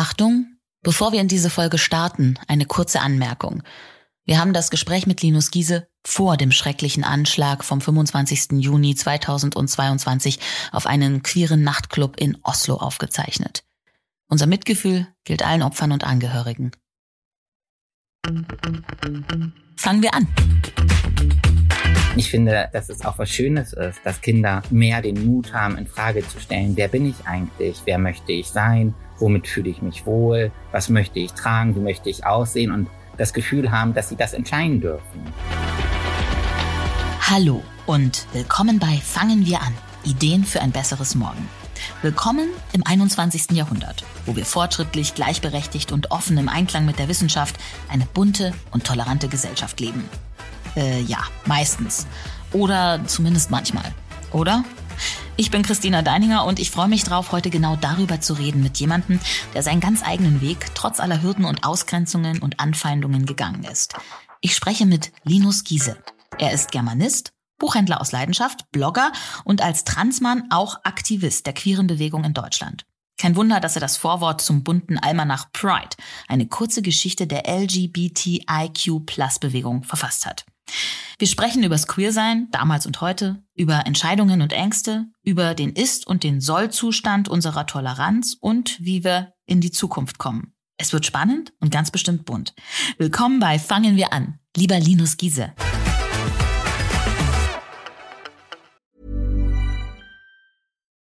Achtung, bevor wir in diese Folge starten, eine kurze Anmerkung. Wir haben das Gespräch mit Linus Giese vor dem schrecklichen Anschlag vom 25. Juni 2022 auf einen queeren Nachtclub in Oslo aufgezeichnet. Unser Mitgefühl gilt allen Opfern und Angehörigen. Fangen wir an. Ich finde, dass es auch was Schönes ist, dass Kinder mehr den Mut haben, in Frage zu stellen, wer bin ich eigentlich, wer möchte ich sein, womit fühle ich mich wohl, was möchte ich tragen, wie möchte ich aussehen und das Gefühl haben, dass sie das entscheiden dürfen. Hallo und willkommen bei Fangen wir an. Ideen für ein besseres Morgen. Willkommen im 21. Jahrhundert, wo wir fortschrittlich, gleichberechtigt und offen im Einklang mit der Wissenschaft eine bunte und tolerante Gesellschaft leben. Äh, ja, meistens. Oder zumindest manchmal. Oder? Ich bin Christina Deininger und ich freue mich drauf, heute genau darüber zu reden mit jemandem, der seinen ganz eigenen Weg trotz aller Hürden und Ausgrenzungen und Anfeindungen gegangen ist. Ich spreche mit Linus Giese. Er ist Germanist, Buchhändler aus Leidenschaft, Blogger und als Transmann auch Aktivist der queeren Bewegung in Deutschland. Kein Wunder, dass er das Vorwort zum bunten Almanach Pride, eine kurze Geschichte der LGBTIQ-Plus-Bewegung, verfasst hat. Wir sprechen übers Queersein, damals und heute, über Entscheidungen und Ängste, über den Ist- und den Soll-Zustand unserer Toleranz und wie wir in die Zukunft kommen. Es wird spannend und ganz bestimmt bunt. Willkommen bei Fangen wir an, lieber Linus Giese.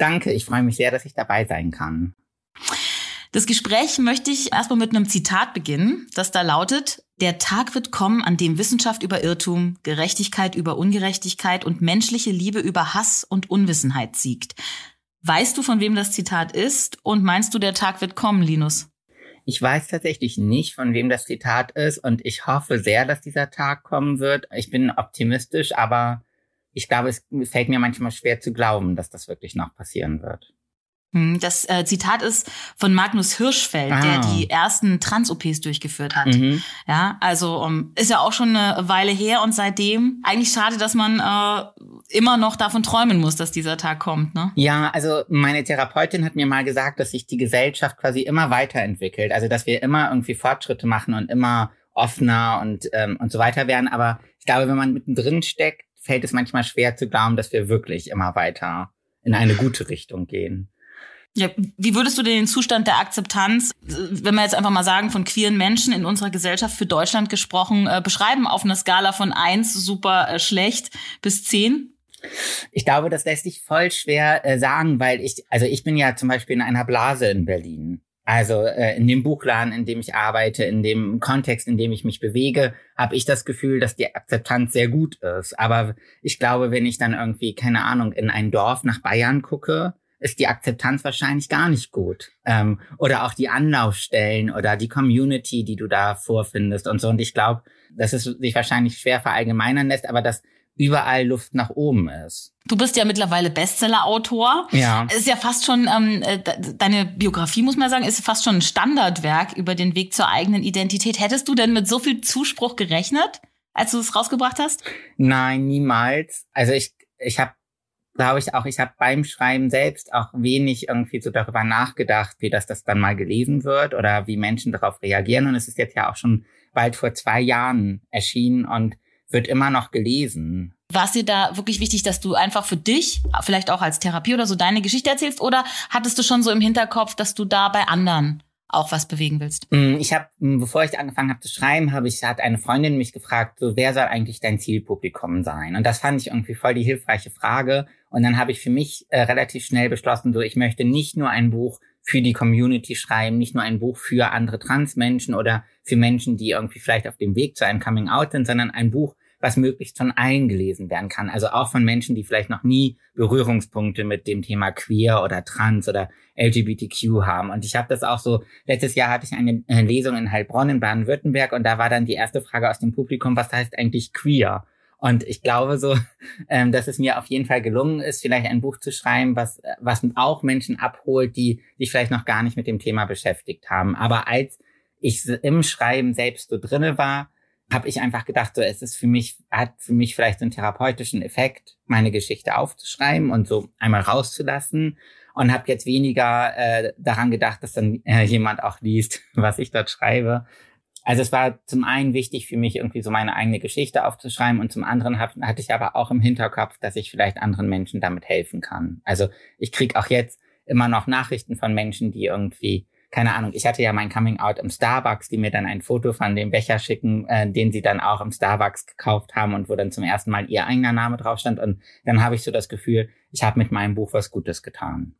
Danke, ich freue mich sehr, dass ich dabei sein kann. Das Gespräch möchte ich erstmal mit einem Zitat beginnen, das da lautet, der Tag wird kommen, an dem Wissenschaft über Irrtum, Gerechtigkeit über Ungerechtigkeit und menschliche Liebe über Hass und Unwissenheit siegt. Weißt du, von wem das Zitat ist? Und meinst du, der Tag wird kommen, Linus? Ich weiß tatsächlich nicht, von wem das Zitat ist und ich hoffe sehr, dass dieser Tag kommen wird. Ich bin optimistisch, aber ich glaube, es fällt mir manchmal schwer zu glauben, dass das wirklich noch passieren wird. Hm, das äh, Zitat ist von Magnus Hirschfeld, ah. der die ersten Trans-OPs durchgeführt hat. Mhm. Ja, also um, ist ja auch schon eine Weile her und seitdem eigentlich schade, dass man äh, immer noch davon träumen muss, dass dieser Tag kommt. Ne? Ja, also meine Therapeutin hat mir mal gesagt, dass sich die Gesellschaft quasi immer weiterentwickelt. Also dass wir immer irgendwie Fortschritte machen und immer offener und ähm, und so weiter werden. Aber ich glaube, wenn man mittendrin steckt, fällt es manchmal schwer zu glauben, dass wir wirklich immer weiter in eine gute Richtung gehen. Ja, wie würdest du den Zustand der Akzeptanz, wenn wir jetzt einfach mal sagen, von queeren Menschen in unserer Gesellschaft für Deutschland gesprochen, äh, beschreiben auf einer Skala von eins super äh, schlecht bis zehn? Ich glaube, das lässt sich voll schwer äh, sagen, weil ich, also ich bin ja zum Beispiel in einer Blase in Berlin. Also äh, in dem Buchladen, in dem ich arbeite, in dem Kontext, in dem ich mich bewege, habe ich das Gefühl, dass die Akzeptanz sehr gut ist. Aber ich glaube, wenn ich dann irgendwie, keine Ahnung, in ein Dorf nach Bayern gucke, ist die Akzeptanz wahrscheinlich gar nicht gut. Ähm, oder auch die Anlaufstellen oder die Community, die du da vorfindest und so. Und ich glaube, dass es sich wahrscheinlich schwer verallgemeinern lässt, aber dass überall Luft nach oben ist. Du bist ja mittlerweile Bestseller-Autor. Ja. Ist ja fast schon, ähm, äh, deine Biografie, muss man sagen, ist fast schon ein Standardwerk über den Weg zur eigenen Identität. Hättest du denn mit so viel Zuspruch gerechnet, als du es rausgebracht hast? Nein, niemals. Also ich, ich habe glaube ich auch, ich habe beim Schreiben selbst auch wenig irgendwie so darüber nachgedacht, wie das das dann mal gelesen wird oder wie Menschen darauf reagieren. Und es ist jetzt ja auch schon bald vor zwei Jahren erschienen und wird immer noch gelesen. War es dir da wirklich wichtig, dass du einfach für dich, vielleicht auch als Therapie oder so, deine Geschichte erzählst? Oder hattest du schon so im Hinterkopf, dass du da bei anderen auch was bewegen willst? Mm, ich habe, mm, bevor ich angefangen habe zu schreiben, habe ich hat eine Freundin mich gefragt, so wer soll eigentlich dein Zielpublikum sein? Und das fand ich irgendwie voll die hilfreiche Frage. Und dann habe ich für mich äh, relativ schnell beschlossen, so ich möchte nicht nur ein Buch für die Community schreiben, nicht nur ein Buch für andere Transmenschen oder für Menschen, die irgendwie vielleicht auf dem Weg zu einem Coming Out sind, sondern ein Buch was möglichst von allen gelesen werden kann. Also auch von Menschen, die vielleicht noch nie Berührungspunkte mit dem Thema queer oder trans oder LGBTQ haben. Und ich habe das auch so, letztes Jahr hatte ich eine Lesung in Heilbronn in Baden-Württemberg und da war dann die erste Frage aus dem Publikum, was heißt eigentlich queer? Und ich glaube so, ähm, dass es mir auf jeden Fall gelungen ist, vielleicht ein Buch zu schreiben, was, was auch Menschen abholt, die sich vielleicht noch gar nicht mit dem Thema beschäftigt haben. Aber als ich im Schreiben selbst so drinne war, habe ich einfach gedacht, so es ist für mich, hat für mich vielleicht einen therapeutischen Effekt, meine Geschichte aufzuschreiben und so einmal rauszulassen und habe jetzt weniger äh, daran gedacht, dass dann äh, jemand auch liest, was ich dort schreibe. Also es war zum einen wichtig für mich, irgendwie so meine eigene Geschichte aufzuschreiben und zum anderen hab, hatte ich aber auch im Hinterkopf, dass ich vielleicht anderen Menschen damit helfen kann. Also ich krieg auch jetzt immer noch Nachrichten von Menschen, die irgendwie keine Ahnung, ich hatte ja mein Coming Out im Starbucks, die mir dann ein Foto von dem Becher schicken, äh, den sie dann auch im Starbucks gekauft haben und wo dann zum ersten Mal ihr eigener Name drauf stand. Und dann habe ich so das Gefühl, ich habe mit meinem Buch was Gutes getan.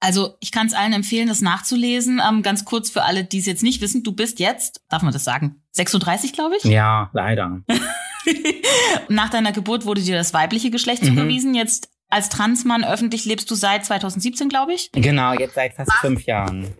Also ich kann es allen empfehlen, das nachzulesen. Ähm, ganz kurz für alle, die es jetzt nicht wissen, du bist jetzt, darf man das sagen, 36, glaube ich? Ja, leider. Nach deiner Geburt wurde dir das weibliche Geschlecht mhm. zugewiesen. Jetzt als Transmann öffentlich lebst du seit 2017, glaube ich? Genau, jetzt seit fast fünf Jahren.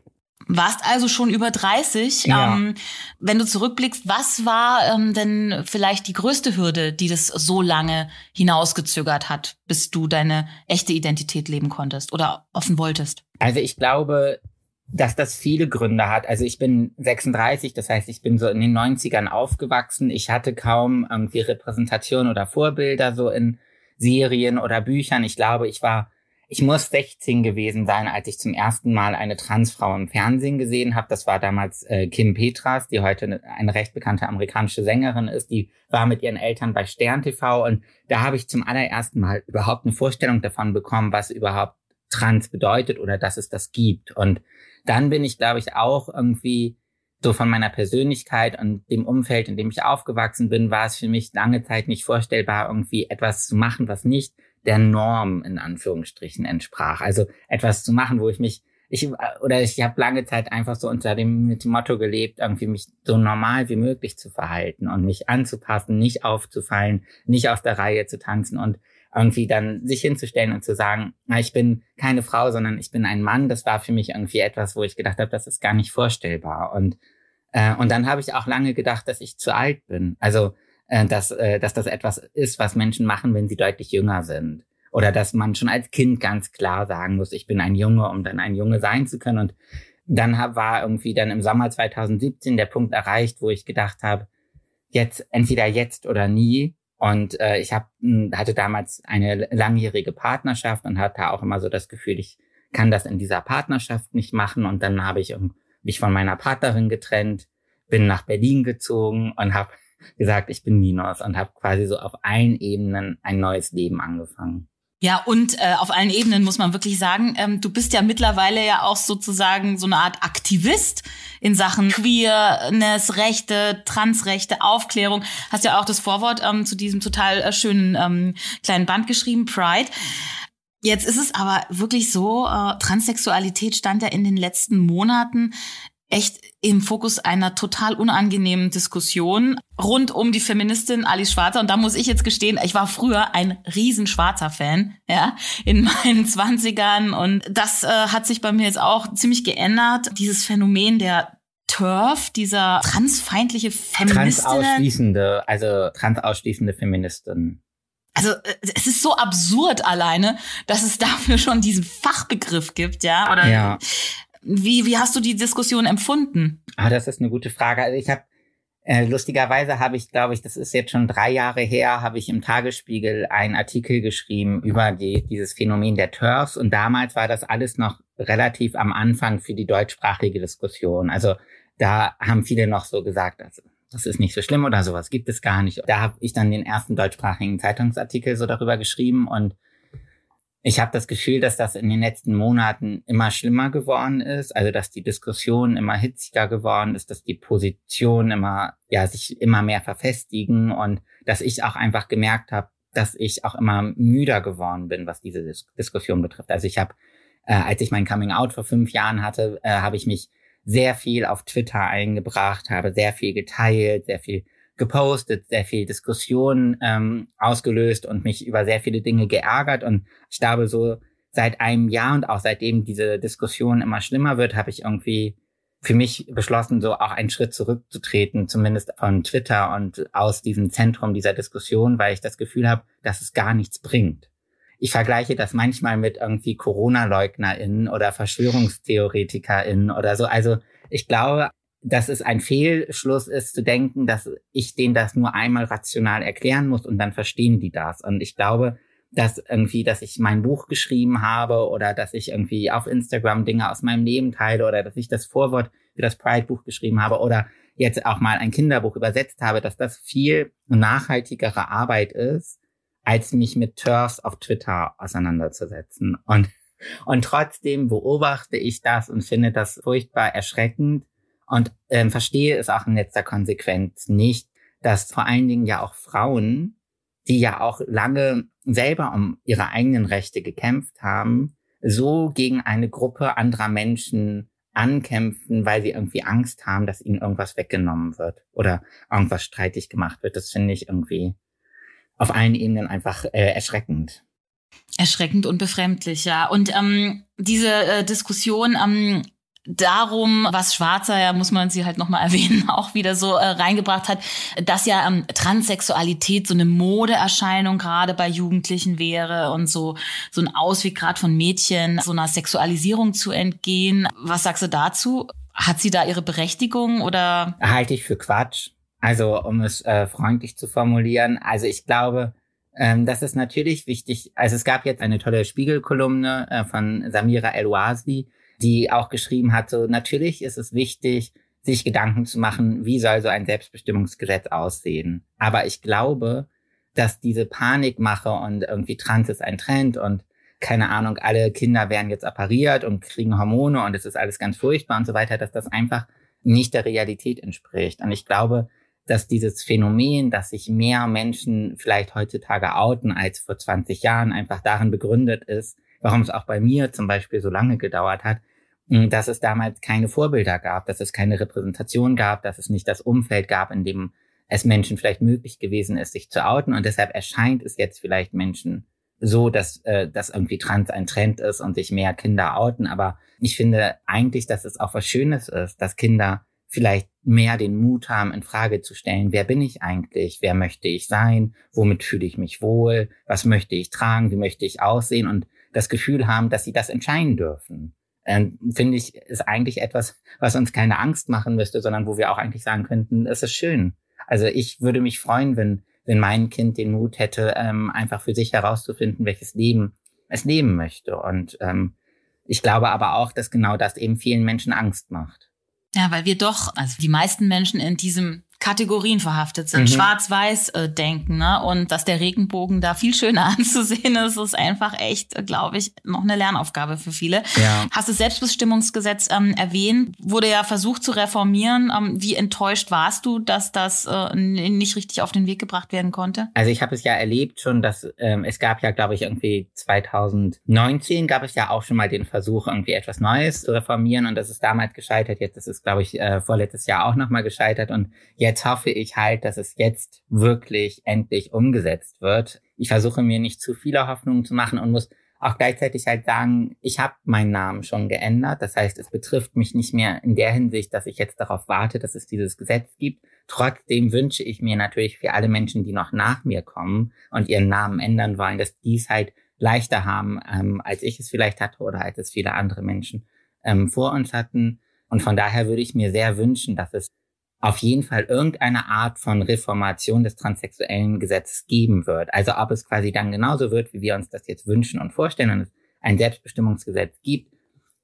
Warst also schon über 30. Ja. Ähm, wenn du zurückblickst, was war ähm, denn vielleicht die größte Hürde, die das so lange hinausgezögert hat, bis du deine echte Identität leben konntest oder offen wolltest? Also ich glaube, dass das viele Gründe hat. Also ich bin 36, das heißt, ich bin so in den 90ern aufgewachsen. Ich hatte kaum irgendwie Repräsentation oder Vorbilder so in Serien oder Büchern. Ich glaube, ich war ich muss 16 gewesen sein, als ich zum ersten Mal eine Transfrau im Fernsehen gesehen habe. Das war damals äh, Kim Petras, die heute eine recht bekannte amerikanische Sängerin ist. Die war mit ihren Eltern bei Stern TV und da habe ich zum allerersten Mal überhaupt eine Vorstellung davon bekommen, was überhaupt Trans bedeutet oder dass es das gibt. Und dann bin ich, glaube ich, auch irgendwie so von meiner Persönlichkeit und dem Umfeld, in dem ich aufgewachsen bin, war es für mich lange Zeit nicht vorstellbar, irgendwie etwas zu machen, was nicht der Norm in Anführungsstrichen entsprach. Also etwas zu machen, wo ich mich ich oder ich habe lange Zeit einfach so unter dem mit dem Motto gelebt, irgendwie mich so normal wie möglich zu verhalten und mich anzupassen, nicht aufzufallen, nicht aus der Reihe zu tanzen und irgendwie dann sich hinzustellen und zu sagen, na, ich bin keine Frau, sondern ich bin ein Mann, das war für mich irgendwie etwas, wo ich gedacht habe, das ist gar nicht vorstellbar. Und, äh, und dann habe ich auch lange gedacht, dass ich zu alt bin. Also äh, dass, äh, dass das etwas ist, was Menschen machen, wenn sie deutlich jünger sind. Oder dass man schon als Kind ganz klar sagen muss, ich bin ein Junge, um dann ein Junge sein zu können. Und dann war irgendwie dann im Sommer 2017 der Punkt erreicht, wo ich gedacht habe, jetzt entweder jetzt oder nie. Und äh, ich hab, hm, hatte damals eine langjährige Partnerschaft und hatte auch immer so das Gefühl, ich kann das in dieser Partnerschaft nicht machen. Und dann habe ich mich von meiner Partnerin getrennt, bin nach Berlin gezogen und habe gesagt, ich bin Ninos und habe quasi so auf allen Ebenen ein neues Leben angefangen. Ja, und äh, auf allen Ebenen muss man wirklich sagen, ähm, du bist ja mittlerweile ja auch sozusagen so eine Art Aktivist in Sachen Queerness, Rechte, Transrechte, Aufklärung. Hast ja auch das Vorwort ähm, zu diesem total äh, schönen ähm, kleinen Band geschrieben, Pride. Jetzt ist es aber wirklich so, äh, Transsexualität stand ja in den letzten Monaten echt im Fokus einer total unangenehmen Diskussion rund um die Feministin Alice Schwarzer. Und da muss ich jetzt gestehen, ich war früher ein riesen Schwarzer Fan, ja, in meinen Zwanzigern. Und das äh, hat sich bei mir jetzt auch ziemlich geändert. Dieses Phänomen der TERF, dieser transfeindliche Feministin. Transausschließende, also transausschließende Feministin. Also äh, es ist so absurd alleine, dass es dafür schon diesen Fachbegriff gibt, ja. Oder ja. Wie, wie hast du die Diskussion empfunden? Ah, das ist eine gute Frage. Also ich habe äh, lustigerweise habe ich, glaube ich, das ist jetzt schon drei Jahre her, habe ich im Tagesspiegel einen Artikel geschrieben über die, dieses Phänomen der TERFs und damals war das alles noch relativ am Anfang für die deutschsprachige Diskussion. Also da haben viele noch so gesagt, also, das ist nicht so schlimm oder sowas gibt es gar nicht. Da habe ich dann den ersten deutschsprachigen Zeitungsartikel so darüber geschrieben und ich habe das Gefühl, dass das in den letzten Monaten immer schlimmer geworden ist, also dass die Diskussion immer hitziger geworden ist, dass die Positionen immer, ja, sich immer mehr verfestigen und dass ich auch einfach gemerkt habe, dass ich auch immer müder geworden bin, was diese Dis Diskussion betrifft. Also ich habe, äh, als ich mein Coming Out vor fünf Jahren hatte, äh, habe ich mich sehr viel auf Twitter eingebracht, habe sehr viel geteilt, sehr viel gepostet, sehr viel Diskussion ähm, ausgelöst und mich über sehr viele Dinge geärgert. Und ich glaube, so seit einem Jahr und auch seitdem diese Diskussion immer schlimmer wird, habe ich irgendwie für mich beschlossen, so auch einen Schritt zurückzutreten, zumindest von Twitter und aus diesem Zentrum dieser Diskussion, weil ich das Gefühl habe, dass es gar nichts bringt. Ich vergleiche das manchmal mit irgendwie Corona-LeugnerInnen oder VerschwörungstheoretikerInnen oder so. Also ich glaube, dass es ein Fehlschluss ist zu denken, dass ich denen das nur einmal rational erklären muss und dann verstehen die das. Und ich glaube, dass irgendwie, dass ich mein Buch geschrieben habe oder dass ich irgendwie auf Instagram Dinge aus meinem Leben teile oder dass ich das Vorwort für das Pride-Buch geschrieben habe oder jetzt auch mal ein Kinderbuch übersetzt habe, dass das viel nachhaltigere Arbeit ist, als mich mit Turfs auf Twitter auseinanderzusetzen. Und, und trotzdem beobachte ich das und finde das furchtbar erschreckend, und ähm, verstehe es auch in letzter Konsequenz nicht, dass vor allen Dingen ja auch Frauen, die ja auch lange selber um ihre eigenen Rechte gekämpft haben, so gegen eine Gruppe anderer Menschen ankämpfen, weil sie irgendwie Angst haben, dass ihnen irgendwas weggenommen wird oder irgendwas streitig gemacht wird. Das finde ich irgendwie auf allen Ebenen einfach äh, erschreckend. Erschreckend und befremdlich, ja. Und ähm, diese äh, Diskussion ähm, darum, was Schwarzer, ja, muss man sie halt nochmal erwähnen, auch wieder so äh, reingebracht hat, dass ja ähm, Transsexualität so eine Modeerscheinung gerade bei Jugendlichen wäre und so, so ein Ausweg gerade von Mädchen, so einer Sexualisierung zu entgehen. Was sagst du dazu? Hat sie da ihre Berechtigung oder? Halte ich für Quatsch. Also, um es äh, freundlich zu formulieren. Also, ich glaube, ähm, das ist natürlich wichtig. Also, es gab jetzt eine tolle Spiegelkolumne äh, von Samira El-Wazli, die auch geschrieben hat, so natürlich ist es wichtig, sich Gedanken zu machen, wie soll so ein Selbstbestimmungsgesetz aussehen. Aber ich glaube, dass diese Panikmache und irgendwie Trans ist ein Trend und keine Ahnung, alle Kinder werden jetzt appariert und kriegen Hormone und es ist alles ganz furchtbar und so weiter, dass das einfach nicht der Realität entspricht. Und ich glaube, dass dieses Phänomen, dass sich mehr Menschen vielleicht heutzutage outen als vor 20 Jahren, einfach darin begründet ist, warum es auch bei mir zum Beispiel so lange gedauert hat, hm, dass es damals keine Vorbilder gab, dass es keine Repräsentation gab, dass es nicht das Umfeld gab, in dem es Menschen vielleicht möglich gewesen ist, sich zu outen. Und deshalb erscheint es jetzt vielleicht Menschen so, dass, äh, dass irgendwie Trans ein Trend ist und sich mehr Kinder outen. Aber ich finde eigentlich, dass es auch was Schönes ist, dass Kinder vielleicht mehr den Mut haben, in Frage zu stellen, wer bin ich eigentlich, wer möchte ich sein, womit fühle ich mich wohl, was möchte ich tragen, wie möchte ich aussehen? Und das Gefühl haben, dass sie das entscheiden dürfen. Ähm, finde ich, ist eigentlich etwas, was uns keine Angst machen müsste, sondern wo wir auch eigentlich sagen könnten, es ist schön. Also ich würde mich freuen, wenn, wenn mein Kind den Mut hätte, ähm, einfach für sich herauszufinden, welches Leben es leben möchte. Und ähm, ich glaube aber auch, dass genau das eben vielen Menschen Angst macht. Ja, weil wir doch, also die meisten Menschen in diesem Kategorien verhaftet sind, mhm. schwarz-weiß äh, denken, ne? Und dass der Regenbogen da viel schöner anzusehen ist, ist einfach echt, glaube ich, noch eine Lernaufgabe für viele. Ja. Hast du das Selbstbestimmungsgesetz ähm, erwähnt? Wurde ja versucht zu reformieren. Ähm, wie enttäuscht warst du, dass das äh, nicht richtig auf den Weg gebracht werden konnte? Also ich habe es ja erlebt schon, dass ähm, es gab ja, glaube ich, irgendwie 2019 gab es ja auch schon mal den Versuch, irgendwie etwas Neues zu reformieren und das ist damals gescheitert. Jetzt ist es, glaube ich, äh, vorletztes Jahr auch nochmal gescheitert und jetzt jetzt hoffe ich halt, dass es jetzt wirklich endlich umgesetzt wird. Ich versuche mir nicht zu viele Hoffnungen zu machen und muss auch gleichzeitig halt sagen, ich habe meinen Namen schon geändert. Das heißt, es betrifft mich nicht mehr in der Hinsicht, dass ich jetzt darauf warte, dass es dieses Gesetz gibt. Trotzdem wünsche ich mir natürlich für alle Menschen, die noch nach mir kommen und ihren Namen ändern wollen, dass dies halt leichter haben, ähm, als ich es vielleicht hatte oder als es viele andere Menschen ähm, vor uns hatten. Und von daher würde ich mir sehr wünschen, dass es auf jeden Fall irgendeine Art von Reformation des transsexuellen Gesetzes geben wird. Also ob es quasi dann genauso wird, wie wir uns das jetzt wünschen und vorstellen und es ein Selbstbestimmungsgesetz gibt,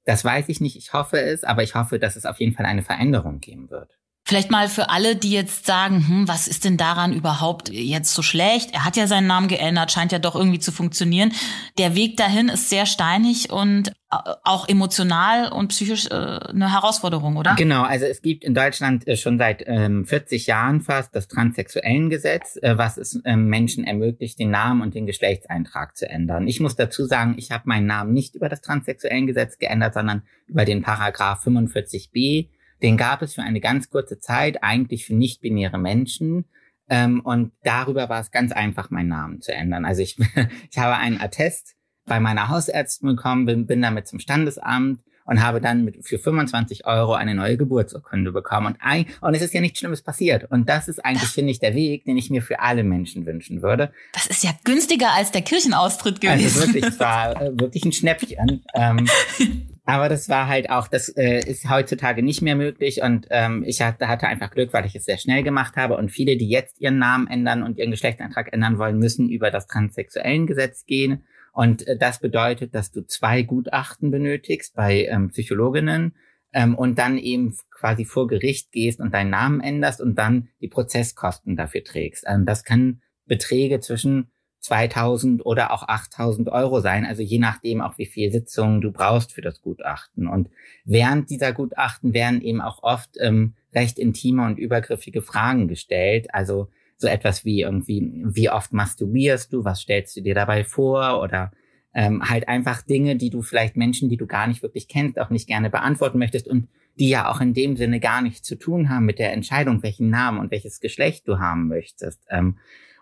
das weiß ich nicht. Ich hoffe es, aber ich hoffe, dass es auf jeden Fall eine Veränderung geben wird. Vielleicht mal für alle, die jetzt sagen, hm, was ist denn daran überhaupt jetzt so schlecht? Er hat ja seinen Namen geändert, scheint ja doch irgendwie zu funktionieren. Der Weg dahin ist sehr steinig und auch emotional und psychisch äh, eine Herausforderung, oder? Genau, also es gibt in Deutschland äh, schon seit ähm, 40 Jahren fast das transsexuellen Gesetz, äh, was es ähm, Menschen ermöglicht, den Namen und den Geschlechtseintrag zu ändern. Ich muss dazu sagen, ich habe meinen Namen nicht über das transsexuellen Gesetz geändert, sondern über den Paragraph 45b den gab es für eine ganz kurze Zeit eigentlich für nicht-binäre Menschen. Ähm, und darüber war es ganz einfach, meinen Namen zu ändern. Also ich, ich habe einen Attest bei meiner Hausärztin bekommen, bin, bin damit zum Standesamt und habe dann mit, für 25 Euro eine neue Geburtsurkunde bekommen. Und, ein, und es ist ja nichts Schlimmes passiert. Und das ist eigentlich, finde ich, der Weg, den ich mir für alle Menschen wünschen würde. Das ist ja günstiger als der Kirchenaustritt Also gewesen. wirklich, es war äh, wirklich ein Schnäppchen. Ähm, aber das war halt auch, das äh, ist heutzutage nicht mehr möglich und ähm, ich hatte, hatte einfach Glück, weil ich es sehr schnell gemacht habe und viele, die jetzt ihren Namen ändern und ihren Geschlechtseintrag ändern wollen, müssen über das transsexuellen Gesetz gehen und äh, das bedeutet, dass du zwei Gutachten benötigst bei ähm, Psychologinnen ähm, und dann eben quasi vor Gericht gehst und deinen Namen änderst und dann die Prozesskosten dafür trägst. Ähm, das kann Beträge zwischen 2000 oder auch 8000 Euro sein, also je nachdem auch wie viel Sitzungen du brauchst für das Gutachten. Und während dieser Gutachten werden eben auch oft ähm, recht intime und übergriffige Fragen gestellt. Also so etwas wie irgendwie, wie oft masturbierst du, was stellst du dir dabei vor oder ähm, halt einfach Dinge, die du vielleicht Menschen, die du gar nicht wirklich kennst, auch nicht gerne beantworten möchtest und die ja auch in dem Sinne gar nichts zu tun haben mit der Entscheidung, welchen Namen und welches Geschlecht du haben möchtest. Ähm,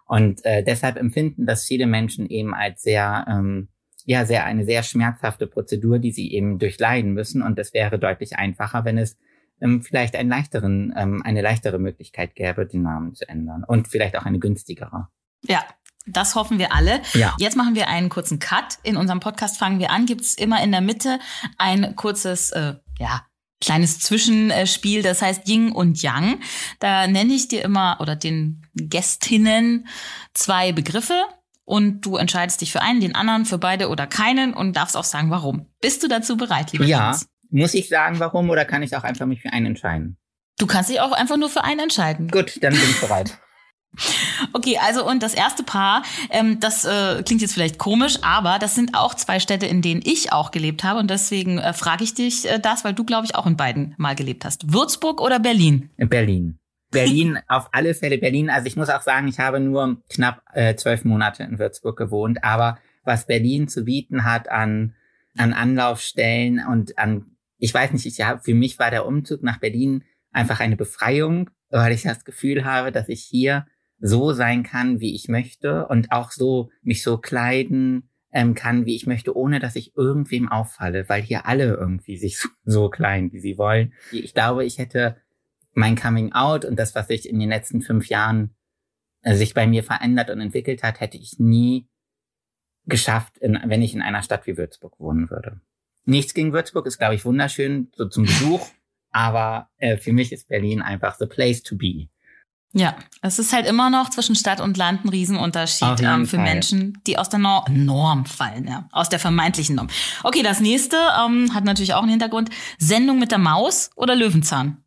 und äh, deshalb empfinden das viele Menschen eben als sehr, ähm, ja, sehr eine sehr schmerzhafte Prozedur, die sie eben durchleiden müssen. Und es wäre deutlich einfacher, wenn es ähm, vielleicht einen leichteren, ähm, eine leichtere Möglichkeit gäbe, den Namen zu ändern und vielleicht auch eine günstigere. Ja. Das hoffen wir alle. Ja. Jetzt machen wir einen kurzen Cut. In unserem Podcast fangen wir an. Gibt es immer in der Mitte ein kurzes, äh, ja, kleines Zwischenspiel, das heißt Yin und Yang. Da nenne ich dir immer oder den Gästinnen zwei Begriffe und du entscheidest dich für einen, den anderen, für beide oder keinen und darfst auch sagen, warum. Bist du dazu bereit, lieber Ja. Jens? Muss ich sagen, warum oder kann ich auch einfach mich für einen entscheiden? Du kannst dich auch einfach nur für einen entscheiden. Gut, dann bin ich bereit. Okay, also und das erste Paar, ähm, das äh, klingt jetzt vielleicht komisch, aber das sind auch zwei Städte, in denen ich auch gelebt habe und deswegen äh, frage ich dich äh, das, weil du, glaube ich, auch in beiden mal gelebt hast. Würzburg oder Berlin? In Berlin. Berlin, auf alle Fälle Berlin. Also ich muss auch sagen, ich habe nur knapp äh, zwölf Monate in Würzburg gewohnt, aber was Berlin zu bieten hat an, an Anlaufstellen und an, ich weiß nicht, ich hab, für mich war der Umzug nach Berlin einfach eine Befreiung, weil ich das Gefühl habe, dass ich hier so sein kann, wie ich möchte und auch so mich so kleiden ähm, kann, wie ich möchte, ohne dass ich irgendwem auffalle, weil hier alle irgendwie sich so, so klein, wie sie wollen. Ich glaube, ich hätte mein Coming Out und das, was sich in den letzten fünf Jahren äh, sich bei mir verändert und entwickelt hat, hätte ich nie geschafft, in, wenn ich in einer Stadt wie Würzburg wohnen würde. Nichts gegen Würzburg ist, glaube ich, wunderschön, so zum Besuch, aber äh, für mich ist Berlin einfach the place to be. Ja, es ist halt immer noch zwischen Stadt und Land ein Riesenunterschied ähm, für Fall. Menschen, die aus der Nor Norm fallen, ja, aus der vermeintlichen Norm. Okay, das nächste ähm, hat natürlich auch einen Hintergrund. Sendung mit der Maus oder Löwenzahn?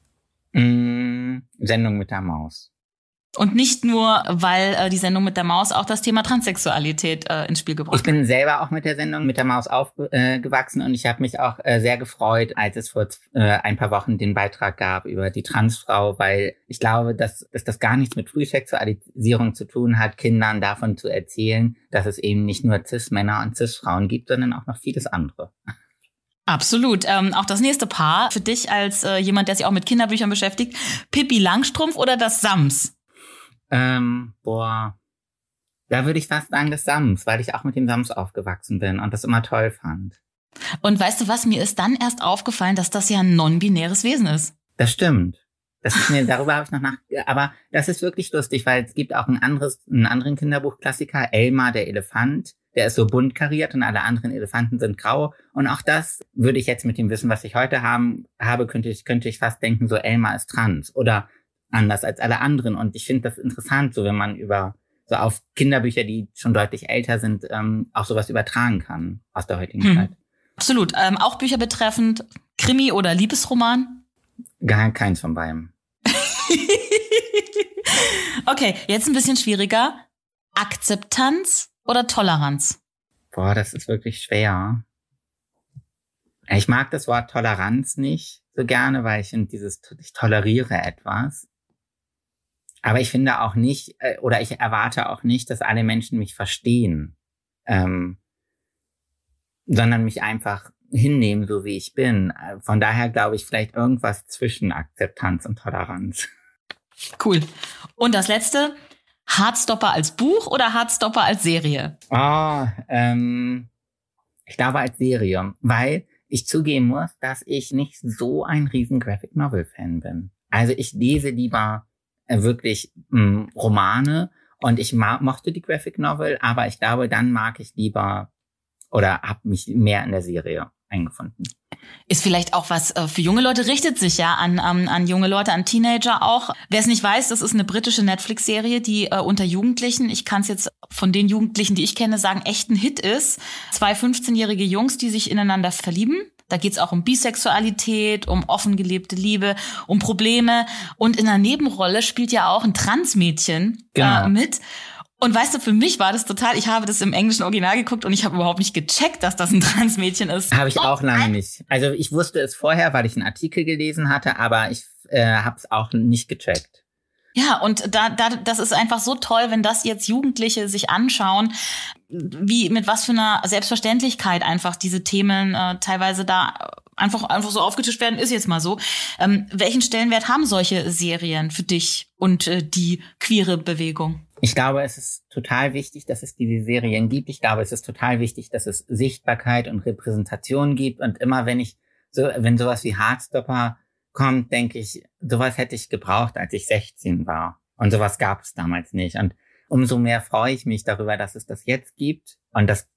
Mm, Sendung mit der Maus. Und nicht nur, weil äh, die Sendung mit der Maus auch das Thema Transsexualität äh, ins Spiel gebracht Ich bin selber auch mit der Sendung mit der Maus aufgewachsen und ich habe mich auch äh, sehr gefreut, als es vor äh, ein paar Wochen den Beitrag gab über die Transfrau, weil ich glaube, dass, dass das gar nichts mit Frühsexualisierung zu tun hat, Kindern davon zu erzählen, dass es eben nicht nur Cis-Männer und Cis-Frauen gibt, sondern auch noch vieles andere. Absolut. Ähm, auch das nächste Paar für dich als äh, jemand, der sich auch mit Kinderbüchern beschäftigt. Pippi Langstrumpf oder das Sams? Ähm, boah, da würde ich fast sagen das Sams, weil ich auch mit dem Sams aufgewachsen bin und das immer toll fand. Und weißt du was, mir ist dann erst aufgefallen, dass das ja ein non-binäres Wesen ist. Das stimmt. Das ist mir, darüber habe ich noch nach, aber das ist wirklich lustig, weil es gibt auch ein anderes, einen anderen Kinderbuchklassiker, Elmar der Elefant, der ist so bunt kariert und alle anderen Elefanten sind grau. Und auch das würde ich jetzt mit dem Wissen, was ich heute haben, habe, könnte ich, könnte ich fast denken, so Elmar ist trans oder anders als alle anderen. Und ich finde das interessant, so wenn man über, so auf Kinderbücher, die schon deutlich älter sind, ähm, auch sowas übertragen kann aus der heutigen Hm. Zeit. Absolut. Ähm, auch Bücher betreffend Krimi oder Liebesroman. Gar keins von beidem. okay, jetzt ein bisschen schwieriger. Akzeptanz oder Toleranz? Boah, das ist wirklich schwer. Ich mag das Wort Toleranz nicht so gerne, weil ich dieses, ich toleriere etwas. Aber ich finde auch nicht, äh, oder ich erwarte auch nicht, dass alle Menschen mich verstehen, ähm, sondern mich einfach hinnehmen, so wie ich bin. Äh, Von daher glaube ich vielleicht irgendwas zwischen Akzeptanz und Toleranz. Cool. Und das letzte, Hardstopper als Buch oder Hardstopper als Serie? Oh, ähm, ich glaube als Serie, weil ich zugeben muss, dass ich nicht so ein riesen Graphic Novel Fan bin. Also ich lese lieber wirklich mh, hm, Romane und ich mochte die Graphic Novel, aber ich glaube, dann mag ich lieber oder habe mich mehr in der Serie eingefunden. Ist vielleicht auch was äh, für junge Leute, richtet sich ja an, an, an junge Leute, an Teenager auch. Wer es nicht weiß, das ist eine britische Netflix-Serie, die äh, unter Jugendlichen, ich kann es jetzt von den Jugendlichen, die ich kenne, sagen, echt ein Hit ist. Zwei 15-jährige Jungs, die sich ineinander verlieben. Da geht's auch um Bisexualität, um offen gelebte Liebe, um Probleme. Und in der Nebenrolle spielt ja auch ein Transmädchen äh, genau. äh, mit. Und weißt du, für mich war das total, ich habe das im englischen Original geguckt und ich habe überhaupt nicht gecheckt, dass das ein Transmädchen ist. Habe ich auch lange nicht. Also ich wusste es vorher, weil ich einen Artikel gelesen hatte, aber ich äh, habe es auch nicht gecheckt. Ja, und da, da, das ist einfach so toll, wenn das jetzt Jugendliche sich anschauen, wie mit was für einer Selbstverständlichkeit einfach diese Themen äh, teilweise da einfach einfach so aufgetischt werden, ist jetzt mal so. Ähm, welchen Stellenwert haben solche Serien für dich und äh, die queere Bewegung? Ich glaube, es ist total wichtig, dass es diese Serien gibt. Ich glaube, es ist total wichtig, dass es Sichtbarkeit und Repräsentation gibt. Und immer wenn ich so, wenn sowas wie Hardstopper kommt, denke ich, sowas hätte ich gebraucht, als ich 16 war. Und sowas gab es damals nicht. Und umso mehr freue ich mich darüber, dass es das jetzt gibt und dass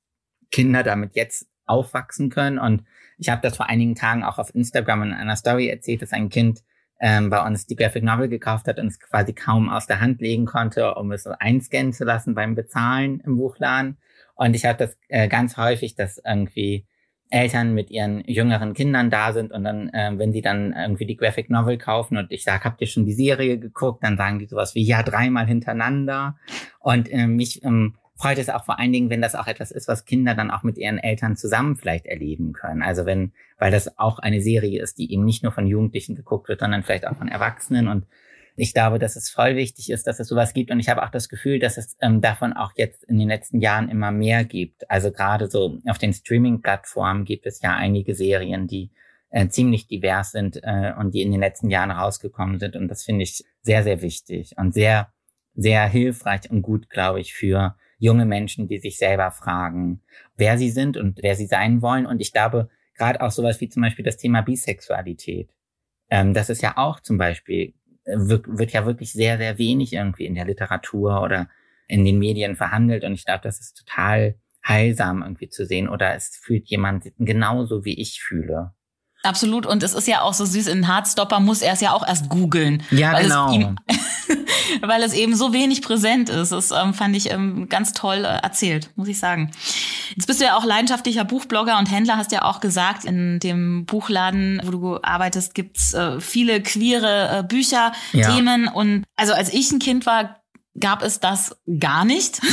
Kinder damit jetzt aufwachsen können. Und ich habe das vor einigen Tagen auch auf Instagram in einer Story erzählt, dass ein Kind ähm, bei uns die Graphic Novel gekauft hat und es quasi kaum aus der Hand legen konnte, um es einscannen zu lassen beim Bezahlen im Buchladen. Und ich hatte das äh, ganz häufig, dass irgendwie Eltern mit ihren jüngeren Kindern da sind und dann, äh, wenn sie dann irgendwie die Graphic Novel kaufen und ich sage, habt ihr schon die Serie geguckt, dann sagen die sowas wie ja dreimal hintereinander. Und äh, mich ähm, freut es auch vor allen Dingen, wenn das auch etwas ist, was Kinder dann auch mit ihren Eltern zusammen vielleicht erleben können. Also wenn, weil das auch eine Serie ist, die eben nicht nur von Jugendlichen geguckt wird, sondern vielleicht auch von Erwachsenen. Und ich glaube, dass es voll wichtig ist, dass es sowas gibt. Und ich habe auch das Gefühl, dass es ähm, davon auch jetzt in den letzten Jahren immer mehr gibt. Also gerade so auf den Streaming-Plattformen gibt es ja einige Serien, die äh, ziemlich divers sind äh, und die in den letzten Jahren rausgekommen sind. Und das finde ich sehr, sehr wichtig und sehr, sehr hilfreich und gut, glaube ich, für junge Menschen, die sich selber fragen, wer sie sind und wer sie sein wollen. Und ich glaube, gerade auch sowas wie zum Beispiel das Thema Bisexualität. Ähm, das ist ja auch zum Beispiel, wird, wird ja wirklich sehr, sehr wenig irgendwie in der Literatur oder in den Medien verhandelt. Und ich glaube, das ist total heilsam irgendwie zu sehen. Oder es fühlt jemand genauso, wie ich fühle. Absolut. Und es ist ja auch so süß, in Hardstopper muss er es ja auch erst googeln. Ja, weil genau. Es ihm, weil es eben so wenig präsent ist. Das ähm, fand ich ähm, ganz toll äh, erzählt, muss ich sagen. Jetzt bist du ja auch leidenschaftlicher Buchblogger und Händler, hast ja auch gesagt, in dem Buchladen, wo du arbeitest, gibt's äh, viele queere äh, Bücher, ja. Themen. Und also als ich ein Kind war, gab es das gar nicht.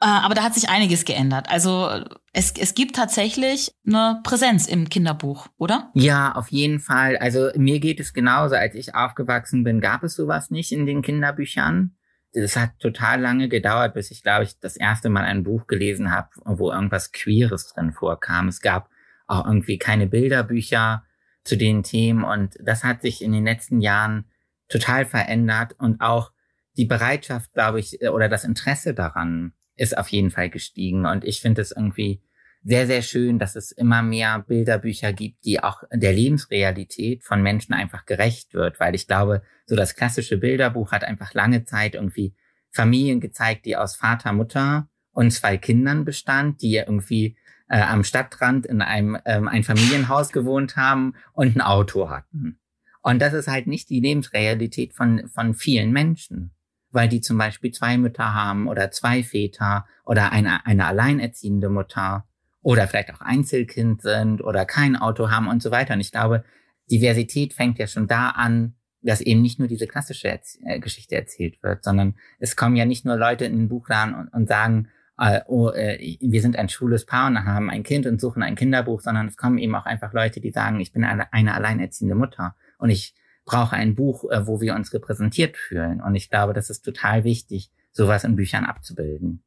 Äh, aber da hat sich einiges geändert. Also es, es gibt tatsächlich eine Präsenz im Kinderbuch, oder? Ja, auf jeden Fall. Also mir geht es genauso. Als ich aufgewachsen bin, gab es sowas nicht in den Kinderbüchern. Es hat total lange gedauert, bis ich, glaube ich, das erste Mal ein Buch gelesen habe, wo irgendwas Queeres drin vorkam. Es gab auch irgendwie keine Bilderbücher zu den Themen und das hat sich in den letzten Jahren total verändert und auch die Bereitschaft, glaube ich, oder das Interesse daran ist auf jeden Fall gestiegen. Und ich finde es irgendwie sehr, sehr schön, dass es immer mehr Bilderbücher gibt, die auch der Lebensrealität von Menschen einfach gerecht wird. Weil ich glaube, so das klassische Bilderbuch hat einfach lange Zeit irgendwie Familien gezeigt, die aus Vater, Mutter und zwei Kindern bestand, die irgendwie äh, am Stadtrand in einem ähm, ein Familienhaus gewohnt haben und ein Auto hatten. Und das ist halt nicht die Lebensrealität von, von vielen Menschen weil die zum Beispiel zwei Mütter haben oder zwei Väter oder eine, eine alleinerziehende Mutter oder vielleicht auch Einzelkind sind oder kein Auto haben und so weiter. Und ich glaube, Diversität fängt ja schon da an, dass eben nicht nur diese klassische Erz äh, Geschichte erzählt wird, sondern es kommen ja nicht nur Leute in den Buchladen und, und sagen, äh, oh, äh, wir sind ein schwules Paar und haben ein Kind und suchen ein Kinderbuch, sondern es kommen eben auch einfach Leute, die sagen, ich bin eine, eine alleinerziehende Mutter und ich brauche ein Buch, äh, wo wir uns repräsentiert fühlen. Und ich glaube, das ist total wichtig, sowas in Büchern abzubilden.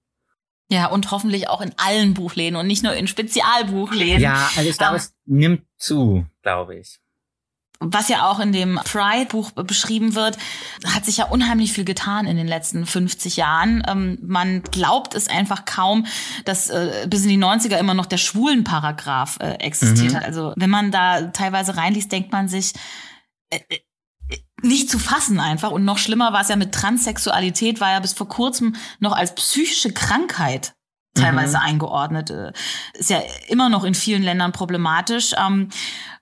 Ja, und hoffentlich auch in allen Buchläden und nicht nur in Spezialbuchläden. Ja, also ich glaube, ähm, es nimmt zu, glaube ich. was ja auch in dem Pride-Buch beschrieben wird, hat sich ja unheimlich viel getan in den letzten 50 Jahren. Ähm, man glaubt es einfach kaum, dass äh, bis in die 90er immer noch der Schwulenparagraph äh, existiert mhm. hat. Also wenn man da teilweise reinliest, denkt man sich, äh, äh nicht zu fassen einfach. Und noch schlimmer war es ja mit Transsexualität, war ja bis vor kurzem noch als psychische Krankheit teilweise mhm. eingeordnet. Äh, ist ja immer noch in vielen Ländern problematisch. Ähm,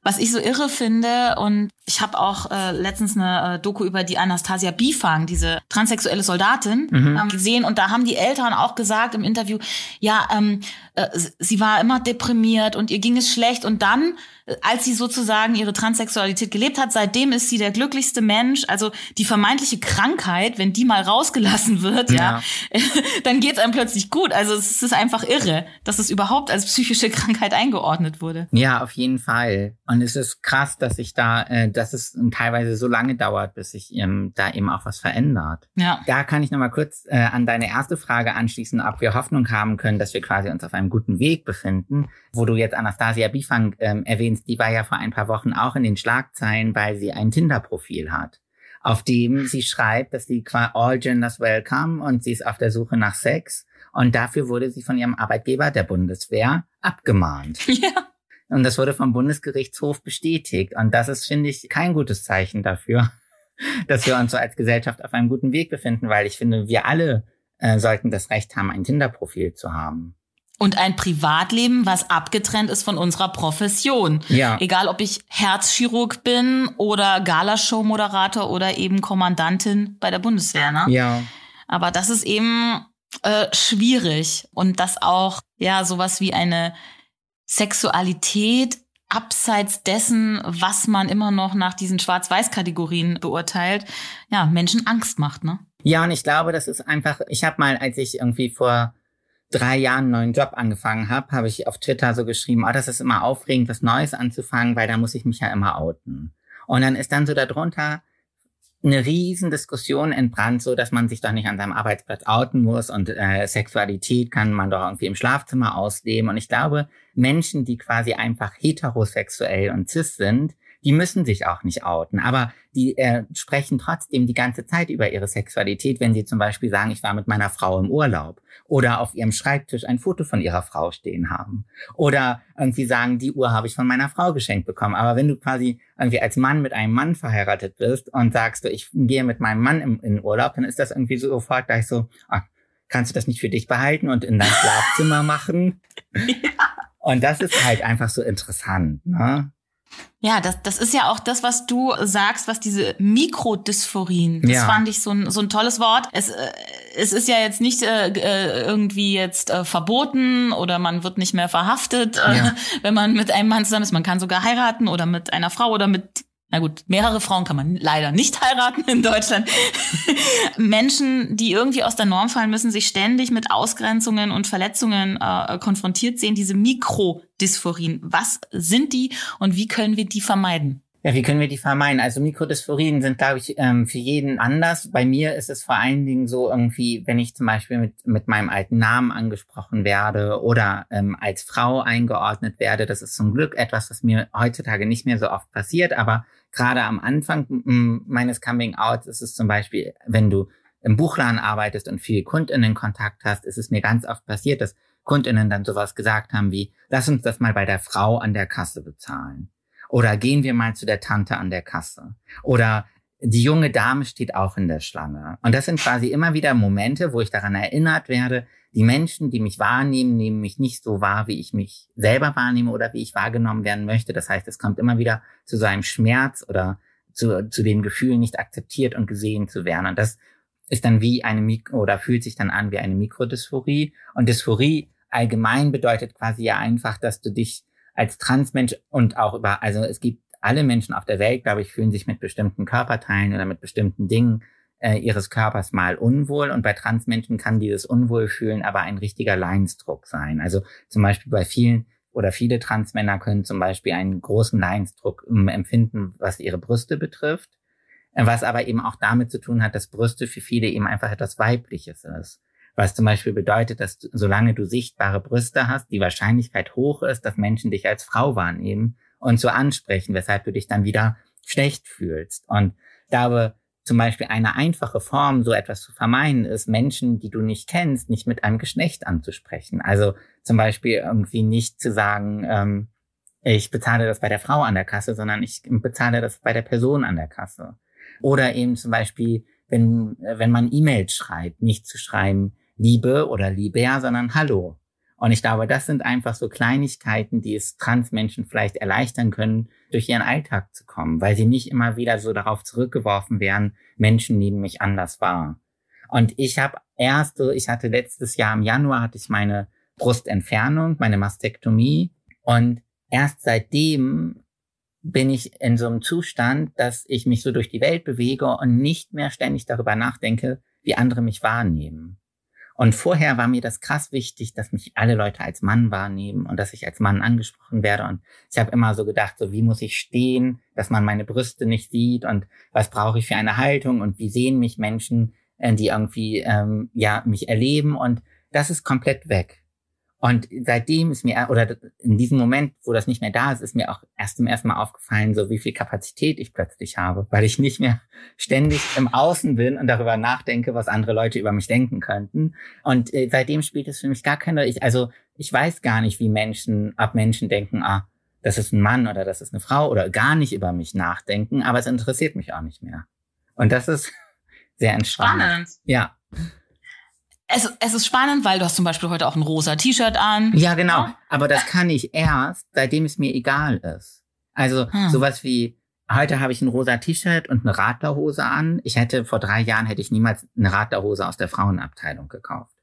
was ich so irre finde, und ich habe auch äh, letztens eine äh, Doku über die Anastasia Bifang, diese transsexuelle Soldatin, mhm. ähm, gesehen. Und da haben die Eltern auch gesagt im Interview, ja, ähm, äh, sie war immer deprimiert und ihr ging es schlecht. Und dann, äh, als sie sozusagen ihre Transsexualität gelebt hat, seitdem ist sie der glücklichste Mensch. Also die vermeintliche Krankheit, wenn die mal rausgelassen wird, ja, ja dann geht's einem plötzlich gut. Also es ist einfach irre, dass es überhaupt als psychische Krankheit eingeordnet wurde. Ja, auf jeden Fall. Und es ist krass, dass sich da, äh, dass es teilweise so lange dauert, bis sich ähm, da eben auch was verändert. Ja. Da kann ich nochmal kurz äh, an deine erste Frage anschließen, ob wir Hoffnung haben können, dass wir quasi uns auf einem guten Weg befinden. Wo du jetzt Anastasia Bifang ähm, erwähnst, die war ja vor ein paar Wochen auch in den Schlagzeilen, weil sie ein Tinder-Profil hat auf dem sie schreibt, dass sie qua All Genders Welcome und sie ist auf der Suche nach Sex. Und dafür wurde sie von ihrem Arbeitgeber, der Bundeswehr, abgemahnt. Ja. Und das wurde vom Bundesgerichtshof bestätigt. Und das ist, finde ich, kein gutes Zeichen dafür, dass wir uns so als Gesellschaft auf einem guten Weg befinden, weil ich finde, wir alle äh, sollten das Recht haben, ein Tinder-Profil zu haben. Und ein Privatleben, was abgetrennt ist von unserer Profession. Ja. Egal, ob ich Herzchirurg bin oder Galashow-Moderator oder eben Kommandantin bei der Bundeswehr. Ne? Ja. Aber das ist eben äh, schwierig. Und das auch, ja, sowas wie eine Sexualität abseits dessen, was man immer noch nach diesen Schwarz-Weiß-Kategorien beurteilt, ja, Menschen Angst macht, ne? Ja, und ich glaube, das ist einfach, ich habe mal, als ich irgendwie vor drei Jahren einen neuen Job angefangen habe, habe ich auf Twitter so geschrieben, oh, das ist immer aufregend, was Neues anzufangen, weil da muss ich mich ja immer outen. Und dann ist dann so darunter eine riesen Diskussion entbrannt, so dass man sich doch nicht an seinem Arbeitsplatz outen muss und äh, Sexualität kann man doch irgendwie im Schlafzimmer ausleben. Und ich glaube, Menschen, die quasi einfach heterosexuell und cis sind, die müssen sich auch nicht outen, aber die äh, sprechen trotzdem die ganze Zeit über ihre Sexualität, wenn sie zum Beispiel sagen, ich war mit meiner Frau im Urlaub oder auf ihrem Schreibtisch ein Foto von ihrer Frau stehen haben oder irgendwie sagen, die Uhr habe ich von meiner Frau geschenkt bekommen. Aber wenn du quasi irgendwie als Mann mit einem Mann verheiratet bist und sagst, du, ich gehe mit meinem Mann im, in Urlaub, dann ist das irgendwie so sofort gleich so, ach, kannst du das nicht für dich behalten und in dein Schlafzimmer machen? ja. Und das ist halt einfach so interessant, ne? Ja, das, das ist ja auch das, was du sagst, was diese Mikrodysphorin, das ja. fand ich so ein, so ein tolles Wort. Es, äh, es ist ja jetzt nicht äh, äh, irgendwie jetzt äh, verboten oder man wird nicht mehr verhaftet, äh, ja. wenn man mit einem Mann zusammen ist. Man kann sogar heiraten oder mit einer Frau oder mit na gut, mehrere Frauen kann man leider nicht heiraten in Deutschland. Menschen, die irgendwie aus der Norm fallen, müssen sich ständig mit Ausgrenzungen und Verletzungen äh, konfrontiert sehen, diese Mikrodysphorin. Was sind die und wie können wir die vermeiden? Ja, wie können wir die vermeiden? Also Mikrodysphorien sind, glaube ich, ähm, für jeden anders. Bei mir ist es vor allen Dingen so irgendwie, wenn ich zum Beispiel mit, mit meinem alten Namen angesprochen werde oder ähm, als Frau eingeordnet werde. Das ist zum Glück etwas, was mir heutzutage nicht mehr so oft passiert. Aber gerade am Anfang meines Coming-Outs ist es zum Beispiel, wenn du im Buchladen arbeitest und viel KundInnen-Kontakt hast, ist es mir ganz oft passiert, dass KundInnen dann sowas gesagt haben wie, lass uns das mal bei der Frau an der Kasse bezahlen. Oder gehen wir mal zu der Tante an der Kasse. Oder die junge Dame steht auch in der Schlange. Und das sind quasi immer wieder Momente, wo ich daran erinnert werde, die Menschen, die mich wahrnehmen, nehmen mich nicht so wahr, wie ich mich selber wahrnehme oder wie ich wahrgenommen werden möchte. Das heißt, es kommt immer wieder zu so einem Schmerz oder zu, zu den Gefühlen, nicht akzeptiert und gesehen zu werden. Und das ist dann wie eine Mikro oder fühlt sich dann an wie eine Mikrodysphorie. Und Dysphorie allgemein bedeutet quasi ja einfach, dass du dich als Transmensch und auch über, also es gibt alle Menschen auf der Welt, glaube ich, fühlen sich mit bestimmten Körperteilen oder mit bestimmten Dingen äh, ihres Körpers mal unwohl und bei Transmenschen kann dieses Unwohlfühlen aber ein richtiger Leinsdruck sein. Also zum Beispiel bei vielen oder viele Transmänner können zum Beispiel einen großen Leinsdruck empfinden, was ihre Brüste betrifft, äh, was aber eben auch damit zu tun hat, dass Brüste für viele eben einfach etwas Weibliches ist was zum Beispiel bedeutet, dass du, solange du sichtbare Brüste hast, die Wahrscheinlichkeit hoch ist, dass Menschen dich als Frau wahrnehmen und so ansprechen, weshalb du dich dann wieder schlecht fühlst. Und ich glaube, zum Beispiel eine einfache Form, so etwas zu vermeiden, ist, Menschen, die du nicht kennst, nicht mit einem Geschlecht anzusprechen. Also zum Beispiel irgendwie nicht zu sagen, ähm, ich bezahle das bei der Frau an der Kasse, sondern ich bezahle das bei der Person an der Kasse. Oder eben zum Beispiel, wenn, wenn man E-Mails schreibt, nicht zu schreiben Liebe oder Lieber, sondern Hallo. Und ich glaube, das sind einfach so Kleinigkeiten, die es Transmenschen vielleicht erleichtern können, durch ihren Alltag zu kommen, weil sie nicht immer wieder so darauf zurückgeworfen werden, Menschen nehmen mich anders wahr. Und ich habe erst so, ich hatte letztes Jahr im Januar hatte ich meine Brustentfernung, meine Mastektomie und erst seitdem bin ich in so einem Zustand, dass ich mich so durch die Welt bewege und nicht mehr ständig darüber nachdenke, wie andere mich wahrnehmen. Und vorher war mir das krass wichtig, dass mich alle Leute als Mann wahrnehmen und dass ich als Mann angesprochen werde. Und ich habe immer so gedacht, so wie muss ich stehen, dass man meine Brüste nicht sieht und was brauche ich für eine Haltung und wie sehen mich Menschen, äh, die irgendwie ähm, ja mich erleben. Und das ist komplett weg. Und seitdem ist mir, oder in diesem Moment, wo das nicht mehr da ist, ist mir auch erst zum ersten Mal aufgefallen, so wie viel Kapazität ich plötzlich habe, weil ich nicht mehr ständig im Außen bin und darüber nachdenke, was andere Leute über mich denken könnten. Und äh, seitdem spielt es für mich gar keine, ich, also ich weiß gar nicht, wie Menschen, ab Menschen denken, ah, das ist ein Mann oder das ist eine Frau oder gar nicht über mich nachdenken, aber es interessiert mich auch nicht mehr. Und das ist sehr entspannend. Spannend. Ja es, es ist spannend, weil du hast zum Beispiel heute auch ein rosa T-Shirt an. Ja, genau. Aber das kann ich erst, seitdem es mir egal ist. Also hm. sowas wie, heute habe ich ein rosa T-Shirt und eine Radlerhose an. Ich hätte vor drei Jahren hätte ich niemals eine Radlerhose aus der Frauenabteilung gekauft.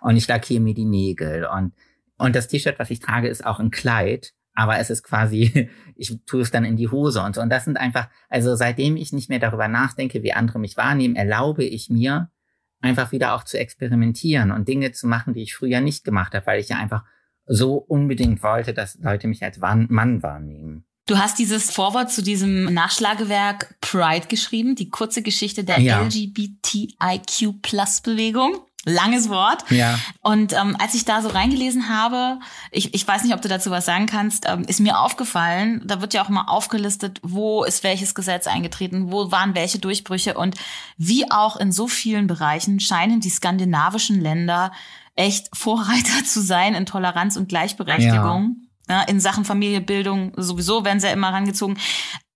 Und ich lackiere mir die Nägel und und das T-Shirt, was ich trage, ist auch ein Kleid, aber es ist quasi, ich tue es dann in die Hose und so. Und das sind einfach, also seitdem ich nicht mehr darüber nachdenke, wie andere mich wahrnehmen, erlaube ich mir, einfach wieder auch zu experimentieren und Dinge zu machen, die ich früher nicht gemacht habe, weil ich ja einfach so unbedingt wollte, dass Leute mich als Mann wahrnehmen. Du hast dieses Vorwort zu diesem Nachschlagewerk Pride geschrieben, die kurze Geschichte der ja. LGBTIQ-Plus-Bewegung. Langes Wort. Ja. Und ähm, als ich da so reingelesen habe, ich, ich weiß nicht, ob du dazu was sagen kannst, ähm, ist mir aufgefallen, da wird ja auch mal aufgelistet, wo ist welches Gesetz eingetreten, wo waren welche Durchbrüche und wie auch in so vielen Bereichen scheinen die skandinavischen Länder echt Vorreiter zu sein in Toleranz und Gleichberechtigung. Ja. ja in Sachen Familiebildung sowieso werden sie ja immer rangezogen.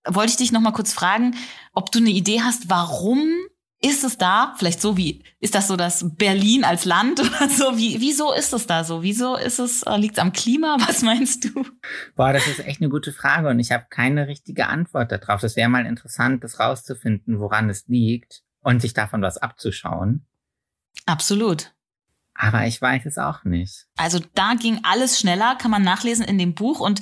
Wollte ich dich noch mal kurz fragen, ob du eine Idee hast, warum ist es da, vielleicht so wie, ist das so das Berlin als Land oder so? Wie, wieso ist es da so? Wieso ist es, äh, liegt es am Klima? Was meinst du? Boah, das ist echt eine gute Frage und ich habe keine richtige Antwort darauf. Das wäre mal interessant, das rauszufinden, woran es liegt und sich davon was abzuschauen. Absolut. Aber ich weiß es auch nicht. Also da ging alles schneller, kann man nachlesen in dem Buch und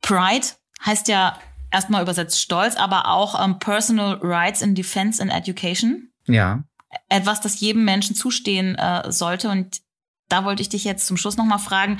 Pride heißt ja erstmal übersetzt Stolz, aber auch um, ähm, Personal Rights in Defense and Education. Ja. Etwas, das jedem Menschen zustehen äh, sollte. Und da wollte ich dich jetzt zum Schluss nochmal fragen,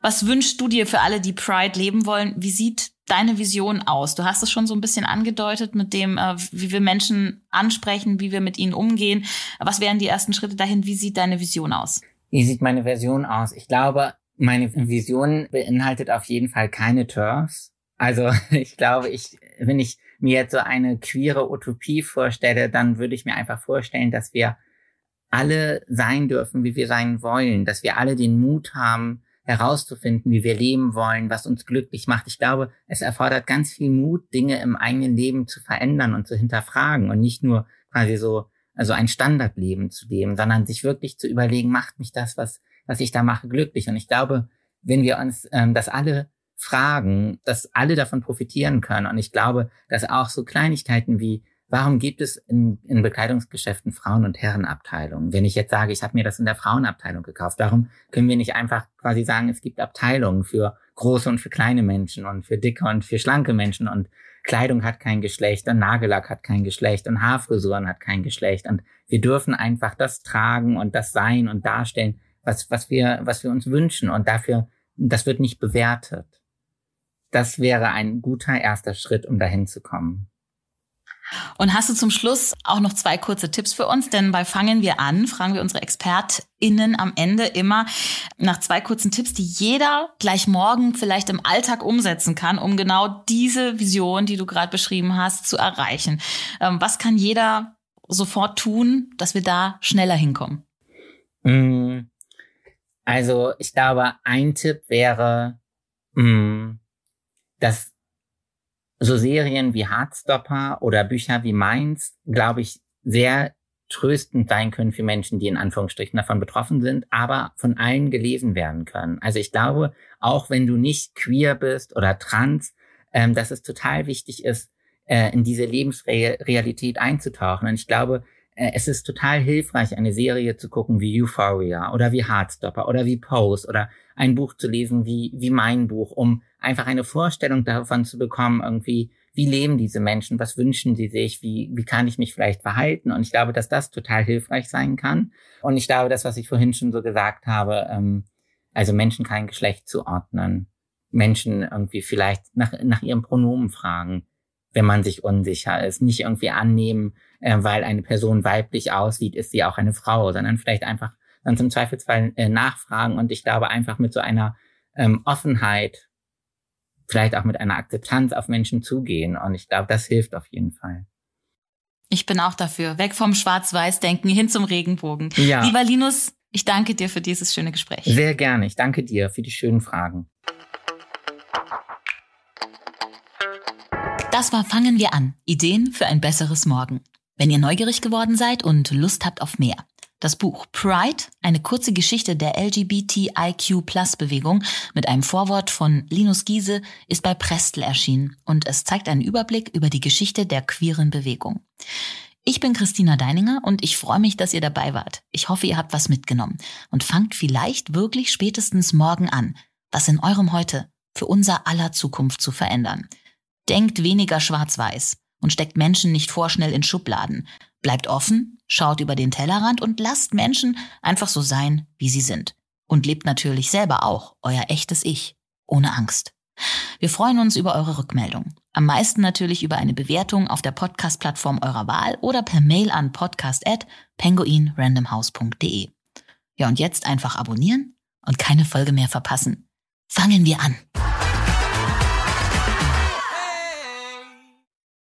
was wünschst du dir für alle, die Pride leben wollen? Wie sieht deine Vision aus? Du hast es schon so ein bisschen angedeutet mit dem, äh, wie wir Menschen ansprechen, wie wir mit ihnen umgehen. Was wären die ersten Schritte dahin? Wie sieht deine Vision aus? Wie sieht meine Version aus? Ich glaube, meine Vision beinhaltet auf jeden Fall keine Turfs. Also ich glaube, ich, wenn ich mir jetzt so eine queere Utopie vorstelle, dann würde ich mir einfach vorstellen, dass wir alle sein dürfen, wie wir sein wollen, dass wir alle den Mut haben, herauszufinden, wie wir leben wollen, was uns glücklich macht. Ich glaube, es erfordert ganz viel Mut, Dinge im eigenen Leben zu verändern und zu hinterfragen und nicht nur quasi so also ein Standardleben zu leben, sondern sich wirklich zu überlegen, macht mich das, was was ich da mache, glücklich. Und ich glaube, wenn wir uns ähm, das alle Fragen, dass alle davon profitieren können. Und ich glaube, dass auch so Kleinigkeiten wie, warum gibt es in, in Bekleidungsgeschäften Frauen- und Herrenabteilungen? Wenn ich jetzt sage, ich habe mir das in der Frauenabteilung gekauft, warum können wir nicht einfach quasi sagen, es gibt Abteilungen für große und für kleine Menschen und für dicke und für schlanke Menschen und Kleidung hat kein Geschlecht und Nagellack hat kein Geschlecht und Haarfrisuren hat kein Geschlecht und wir dürfen einfach das tragen und das sein und darstellen, was, was wir, was wir uns wünschen und dafür, das wird nicht bewertet das wäre ein guter erster Schritt, um dahin zu kommen. Und hast du zum Schluss auch noch zwei kurze Tipps für uns? Denn bei Fangen wir an, fragen wir unsere ExpertInnen am Ende immer nach zwei kurzen Tipps, die jeder gleich morgen vielleicht im Alltag umsetzen kann, um genau diese Vision, die du gerade beschrieben hast, zu erreichen. Ähm, was kann jeder sofort tun, dass wir da schneller hinkommen? Mm, also ich glaube, ein Tipp wäre, mm, dass so Serien wie Heartstopper oder Bücher wie Mainz, glaube ich, sehr tröstend sein können für Menschen, die in Anführungsstrichen davon betroffen sind, aber von allen gelesen werden können. Also ich glaube, auch wenn du nicht queer bist oder trans, ähm, dass es total wichtig ist, äh, in diese Lebensrealität einzutauchen. Und ich glaube, äh, es ist total hilfreich, eine Serie zu gucken wie Euphoria oder wie Heartstopper oder wie Pose oder ein Buch zu lesen wie, wie mein Buch, um einfach eine Vorstellung davon zu bekommen, irgendwie, wie leben diese Menschen, was wünschen sie sich, wie, wie kann ich mich vielleicht verhalten. Und ich glaube, dass das total hilfreich sein kann. Und ich glaube, das, was ich vorhin schon so gesagt habe, ähm, also Menschen kein Geschlecht zuordnen, Menschen irgendwie vielleicht nach, nach ihrem Pronomen fragen, wenn man sich unsicher ist, nicht irgendwie annehmen, äh, weil eine Person weiblich aussieht, ist sie auch eine Frau, sondern vielleicht einfach dann zum Zweifelsfall äh, nachfragen und ich glaube einfach mit so einer ähm, Offenheit, vielleicht auch mit einer Akzeptanz auf Menschen zugehen und ich glaube, das hilft auf jeden Fall. Ich bin auch dafür. Weg vom Schwarz-Weiß-Denken hin zum Regenbogen. Ja. Lieber Linus, ich danke dir für dieses schöne Gespräch. Sehr gerne. Ich danke dir für die schönen Fragen. Das war Fangen wir an. Ideen für ein besseres Morgen. Wenn ihr neugierig geworden seid und Lust habt auf mehr. Das Buch Pride, eine kurze Geschichte der LGBTIQ-Plus-Bewegung mit einem Vorwort von Linus Giese, ist bei Prestel erschienen und es zeigt einen Überblick über die Geschichte der queeren Bewegung. Ich bin Christina Deininger und ich freue mich, dass ihr dabei wart. Ich hoffe, ihr habt was mitgenommen und fangt vielleicht wirklich spätestens morgen an, was in eurem Heute für unser aller Zukunft zu verändern. Denkt weniger schwarz-weiß und steckt Menschen nicht vorschnell in Schubladen. Bleibt offen, schaut über den Tellerrand und lasst Menschen einfach so sein, wie sie sind. Und lebt natürlich selber auch euer echtes Ich, ohne Angst. Wir freuen uns über eure Rückmeldung. Am meisten natürlich über eine Bewertung auf der Podcast-Plattform eurer Wahl oder per Mail an podcast@penguinrandomhouse.de. Ja, und jetzt einfach abonnieren und keine Folge mehr verpassen. Fangen wir an.